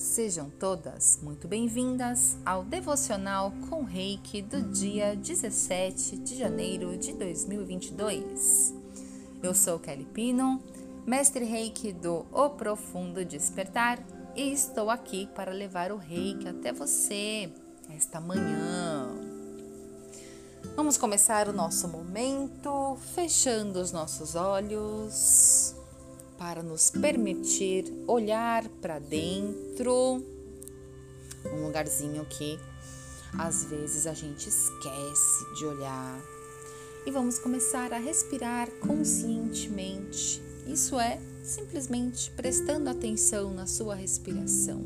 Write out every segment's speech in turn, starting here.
Sejam todas muito bem-vindas ao devocional com Reiki do dia 17 de janeiro de 2022. Eu sou Kelly Pino, mestre Reiki do O Profundo Despertar e estou aqui para levar o Reiki até você esta manhã. Vamos começar o nosso momento fechando os nossos olhos para nos permitir olhar para dentro, um lugarzinho que às vezes a gente esquece de olhar. E vamos começar a respirar conscientemente. Isso é simplesmente prestando atenção na sua respiração.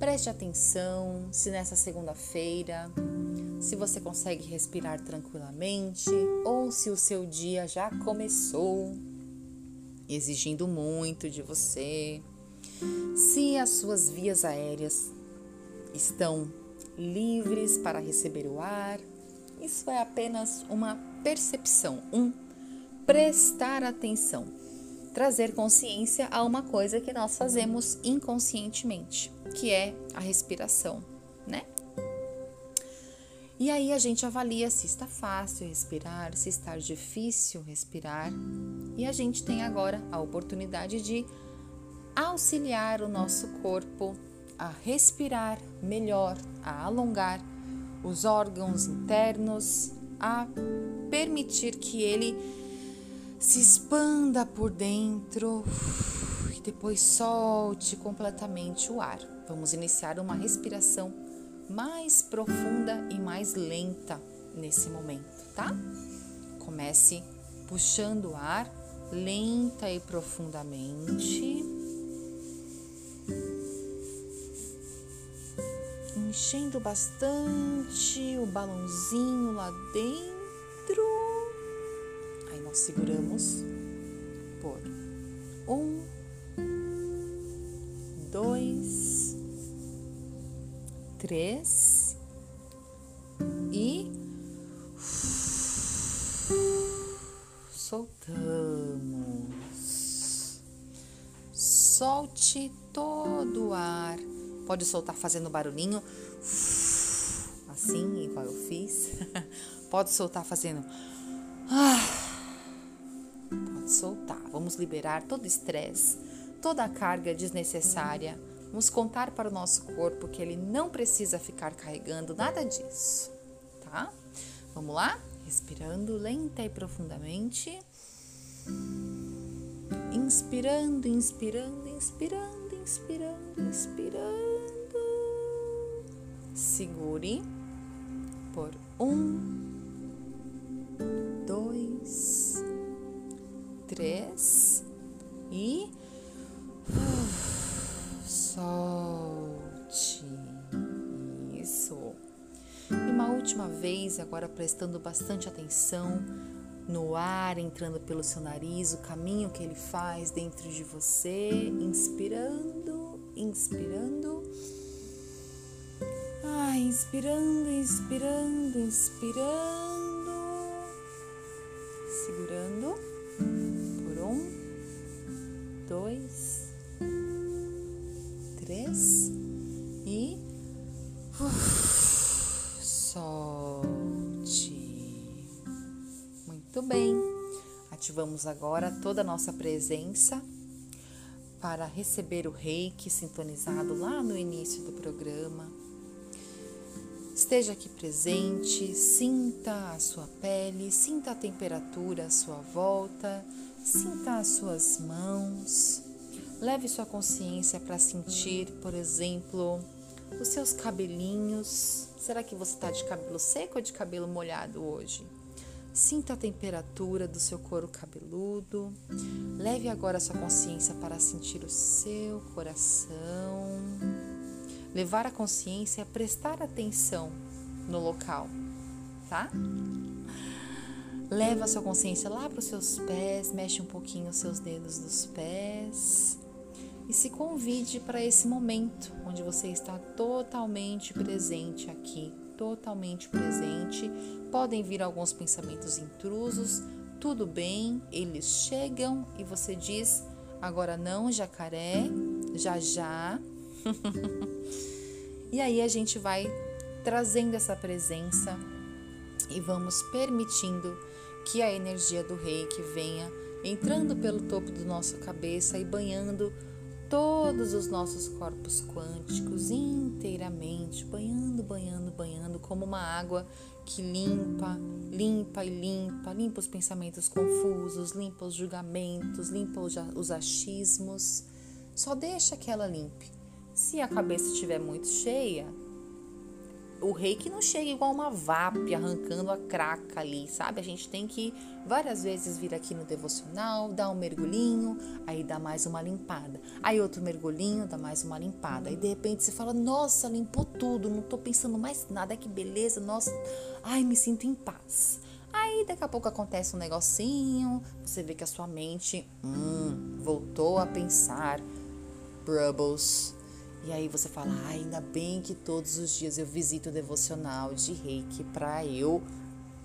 Preste atenção se nessa segunda-feira, se você consegue respirar tranquilamente ou se o seu dia já começou exigindo muito de você. Se as suas vias aéreas estão livres para receber o ar, isso é apenas uma percepção, um prestar atenção, trazer consciência a uma coisa que nós fazemos inconscientemente, que é a respiração, né? E aí a gente avalia se está fácil respirar, se está difícil respirar. E a gente tem agora a oportunidade de auxiliar o nosso corpo a respirar melhor, a alongar os órgãos internos, a permitir que ele se expanda por dentro e depois solte completamente o ar. Vamos iniciar uma respiração mais profunda e mais lenta nesse momento, tá? Comece puxando o ar lenta e profundamente. Enchendo bastante o balãozinho lá dentro. Aí nós seguramos três e soltamos. Solte todo o ar. Pode soltar fazendo barulhinho, assim, igual eu fiz. Pode soltar fazendo. Pode soltar. Vamos liberar todo o estresse, toda a carga desnecessária Vamos contar para o nosso corpo que ele não precisa ficar carregando nada disso, tá? Vamos lá? Respirando lenta e profundamente. Inspirando, inspirando, inspirando, inspirando, inspirando. Segure por um, dois, três e Solte. Isso. E uma última vez, agora prestando bastante atenção no ar entrando pelo seu nariz, o caminho que ele faz dentro de você, inspirando, inspirando. Ah, inspirando, inspirando, inspirando. Segurando por um, dois, Ativamos agora toda a nossa presença para receber o reiki sintonizado lá no início do programa. Esteja aqui presente, sinta a sua pele, sinta a temperatura à sua volta, sinta as suas mãos. Leve sua consciência para sentir, por exemplo, os seus cabelinhos. Será que você está de cabelo seco ou de cabelo molhado hoje? Sinta a temperatura do seu couro cabeludo. Leve agora sua consciência para sentir o seu coração. Levar a consciência a prestar atenção no local, tá? Leva a sua consciência lá para os seus pés, mexe um pouquinho os seus dedos dos pés e se convide para esse momento onde você está totalmente presente aqui, totalmente presente. Podem vir alguns pensamentos intrusos, tudo bem, eles chegam e você diz: agora não, jacaré, já já, e aí a gente vai trazendo essa presença e vamos permitindo que a energia do reiki venha entrando pelo topo da nossa cabeça e banhando todos os nossos corpos quânticos inteiramente, banhando, banhando, banhando, como uma água que limpa, limpa e limpa, limpa os pensamentos confusos, limpa os julgamentos, limpa os achismos. Só deixa que ela limpe. Se a cabeça estiver muito cheia, o reiki não chega igual uma VAP arrancando a craca ali, sabe? A gente tem que várias vezes vir aqui no devocional, dar um mergulhinho, aí dá mais uma limpada. Aí outro mergulhinho, dá mais uma limpada. Aí de repente você fala: "Nossa, limpou tudo, não tô pensando mais nada, que beleza, nossa, ai, me sinto em paz". Aí daqui a pouco acontece um negocinho, você vê que a sua mente, hum, voltou a pensar, Brubbles, e aí você fala, ah, ainda bem que todos os dias eu visito o devocional de reiki para eu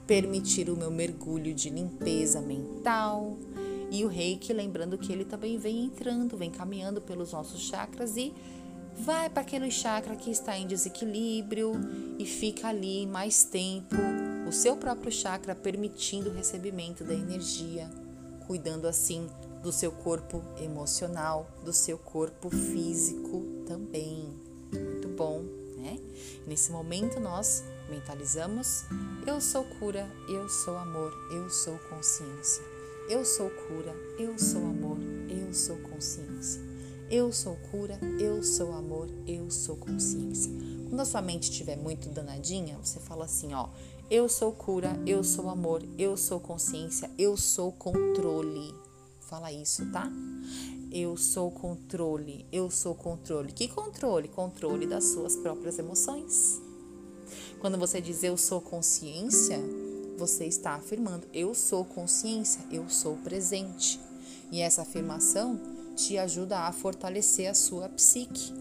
permitir o meu mergulho de limpeza mental. E o reiki, lembrando que ele também vem entrando, vem caminhando pelos nossos chakras e vai para aquele chakra que está em desequilíbrio e fica ali mais tempo, o seu próprio chakra permitindo o recebimento da energia, cuidando assim do seu corpo emocional, do seu corpo físico também. Muito bom, né? Nesse momento nós mentalizamos: eu sou cura, eu sou amor, eu sou consciência. Eu sou cura, eu sou amor, eu sou consciência. Eu sou cura, eu sou amor, eu sou consciência. Quando a sua mente estiver muito danadinha, você fala assim, ó: eu sou cura, eu sou amor, eu sou consciência, eu sou controle. Fala isso, tá? Eu sou controle, eu sou controle. Que controle? Controle das suas próprias emoções. Quando você diz eu sou consciência, você está afirmando eu sou consciência, eu sou presente. E essa afirmação te ajuda a fortalecer a sua psique,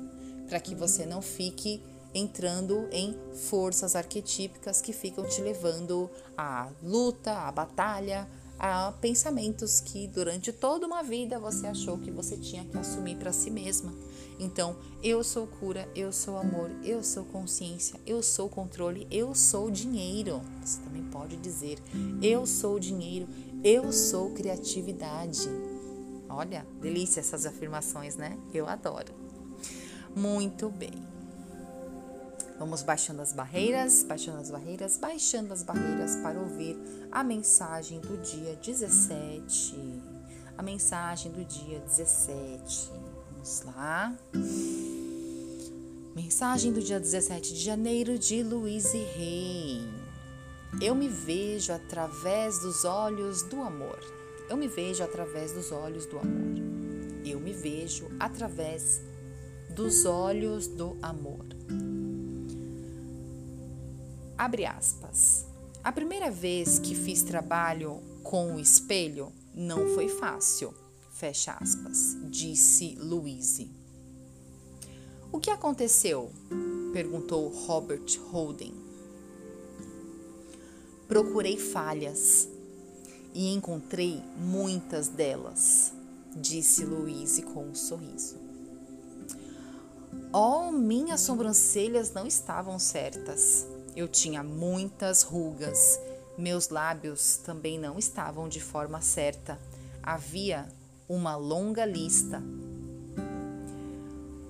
para que você não fique entrando em forças arquetípicas que ficam te levando à luta, à batalha, a pensamentos que durante toda uma vida você achou que você tinha que assumir para si mesma. Então, eu sou cura, eu sou amor, eu sou consciência, eu sou controle, eu sou dinheiro. Você também pode dizer: eu sou dinheiro, eu sou criatividade. Olha, delícia essas afirmações, né? Eu adoro. Muito bem. Vamos baixando as barreiras, baixando as barreiras, baixando as barreiras para ouvir a mensagem do dia 17. A mensagem do dia 17. Vamos lá. Mensagem do dia 17 de janeiro de Louise Rey. Eu me vejo através dos olhos do amor. Eu me vejo através dos olhos do amor. Eu me vejo através dos olhos do amor. Abre aspas. A primeira vez que fiz trabalho com o espelho não foi fácil. Fecha aspas, disse Louise. O que aconteceu? perguntou Robert Holden. Procurei falhas e encontrei muitas delas, disse Louise com um sorriso. Oh, minhas sobrancelhas não estavam certas. Eu tinha muitas rugas, meus lábios também não estavam de forma certa. Havia uma longa lista.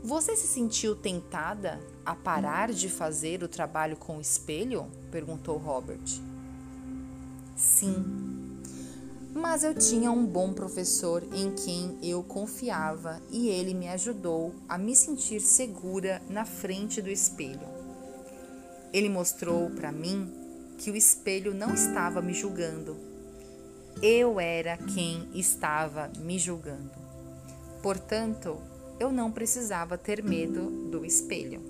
Você se sentiu tentada a parar de fazer o trabalho com o espelho? perguntou Robert. Sim, mas eu tinha um bom professor em quem eu confiava e ele me ajudou a me sentir segura na frente do espelho. Ele mostrou para mim que o espelho não estava me julgando. Eu era quem estava me julgando. Portanto, eu não precisava ter medo do espelho.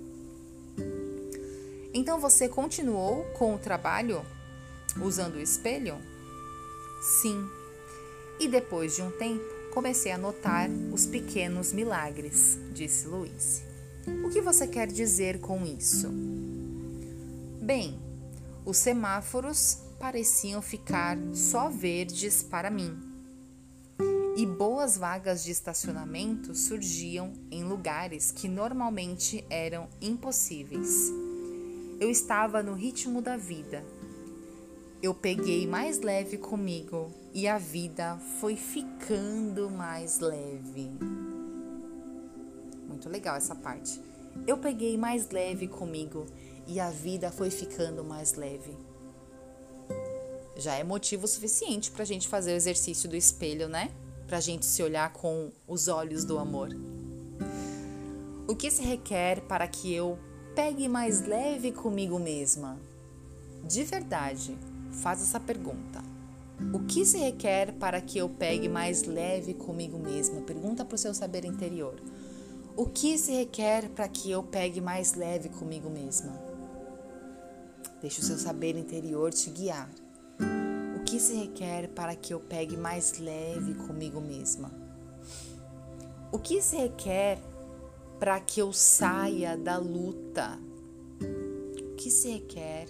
Então você continuou com o trabalho usando o espelho? Sim. E depois de um tempo, comecei a notar os pequenos milagres, disse Luiz. O que você quer dizer com isso? Bem, os semáforos pareciam ficar só verdes para mim. e boas vagas de estacionamento surgiam em lugares que normalmente eram impossíveis. Eu estava no ritmo da vida. Eu peguei mais leve comigo e a vida foi ficando mais leve. Muito legal essa parte. Eu peguei mais leve comigo e a vida foi ficando mais leve. Já é motivo suficiente para a gente fazer o exercício do espelho, né? para a gente se olhar com os olhos do amor? O que se requer para que eu pegue mais leve comigo mesma? De verdade, faz essa pergunta. O que se requer para que eu pegue mais leve comigo mesma? Pergunta para o seu saber interior. O que se requer para que eu pegue mais leve comigo mesma? Deixe o seu saber interior te guiar que se requer para que eu pegue mais leve comigo mesma? O que se requer para que eu saia da luta? O que se requer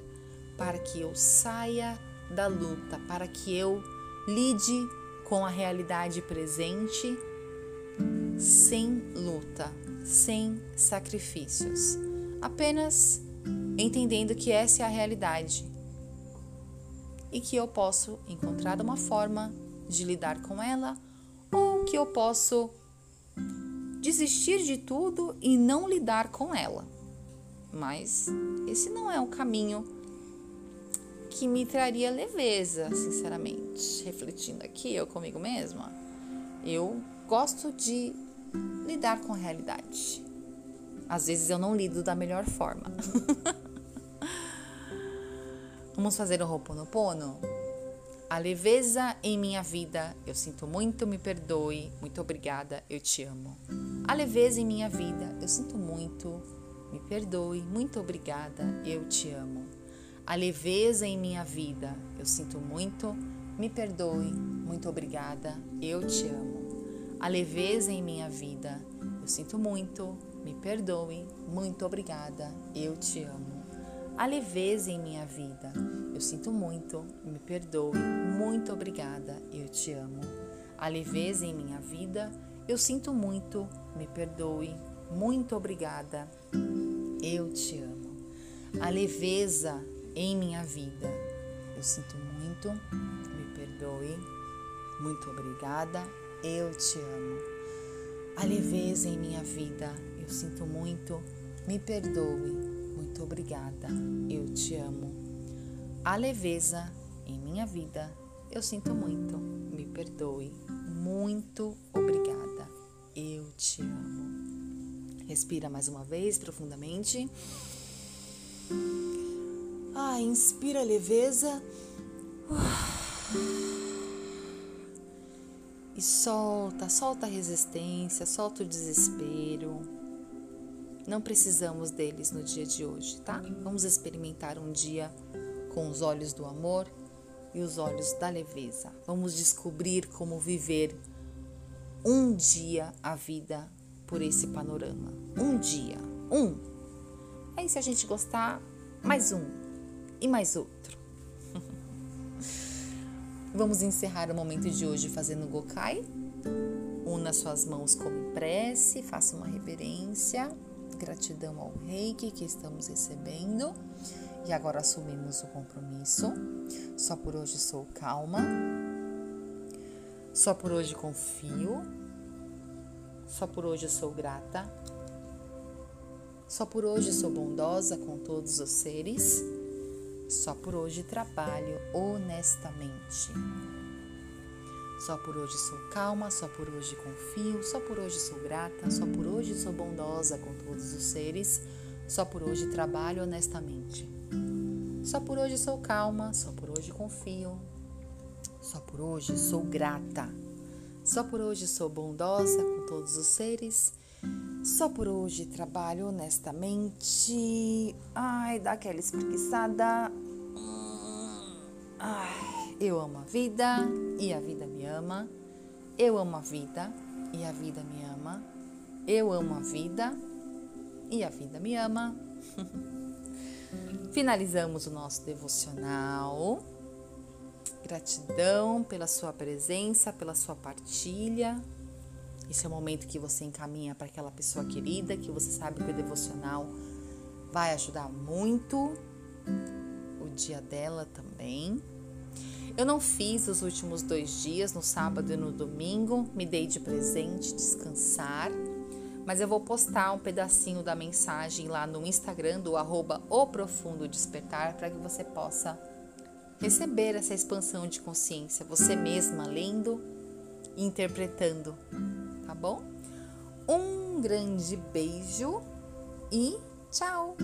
para que eu saia da luta, para que eu lide com a realidade presente sem luta, sem sacrifícios, apenas entendendo que essa é a realidade e que eu posso encontrar uma forma de lidar com ela ou que eu posso desistir de tudo e não lidar com ela. Mas esse não é o caminho que me traria leveza, sinceramente. Refletindo aqui, eu comigo mesma, eu gosto de lidar com a realidade. Às vezes eu não lido da melhor forma. Vamos fazer o Ho'oponopono? A leveza em minha vida, eu sinto muito, me perdoe, muito obrigada, eu te amo. A leveza em minha vida, eu sinto muito, me perdoe, muito obrigada, eu te amo. A leveza em minha vida, eu sinto muito, me perdoe, muito obrigada, eu te amo. A leveza em minha vida, eu sinto muito, me perdoe, muito obrigada, eu te amo a leveza em minha vida. Eu sinto muito, me perdoe, muito obrigada, eu te amo. A leveza em minha vida, eu sinto muito, me perdoe, muito obrigada, eu te amo. A leveza em minha vida, eu sinto muito, me perdoe, muito obrigada, eu te amo. A leveza em minha vida, eu sinto muito, me perdoe, muito obrigada, eu te amo. A leveza em minha vida, eu sinto muito, me perdoe, muito obrigada, eu te amo. Respira mais uma vez profundamente. Ah, inspira leveza. E solta, solta a resistência, solta o desespero. Não precisamos deles no dia de hoje, tá? Vamos experimentar um dia com os olhos do amor e os olhos da leveza. Vamos descobrir como viver um dia a vida por esse panorama. Um dia, um. Aí se a gente gostar, mais um e mais outro. Vamos encerrar o momento de hoje fazendo Gokai. Una suas mãos como prece, faça uma reverência gratidão ao reiki que estamos recebendo. E agora assumimos o compromisso. Só por hoje sou calma, só por hoje confio, só por hoje sou grata, só por hoje sou bondosa com todos os seres, só por hoje trabalho honestamente. Só por hoje sou calma, só por hoje confio, só por hoje sou grata, só por hoje sou bondosa com todos os seres, só por hoje trabalho honestamente. Só por hoje sou calma, só por hoje confio, só por hoje sou grata, só por hoje sou bondosa com todos os seres, só por hoje trabalho honestamente. Ai, dá aquela espreguiçada. Ai. Eu amo a vida e a vida me ama. Eu amo a vida e a vida me ama. Eu amo a vida e a vida me ama. Finalizamos o nosso devocional. Gratidão pela sua presença, pela sua partilha. Esse é o momento que você encaminha para aquela pessoa querida, que você sabe que o devocional vai ajudar muito o dia dela também. Eu não fiz os últimos dois dias, no sábado e no domingo, me dei de presente descansar, mas eu vou postar um pedacinho da mensagem lá no Instagram do arroba O Profundo Despertar para que você possa receber essa expansão de consciência, você mesma lendo e interpretando, tá bom? Um grande beijo e tchau!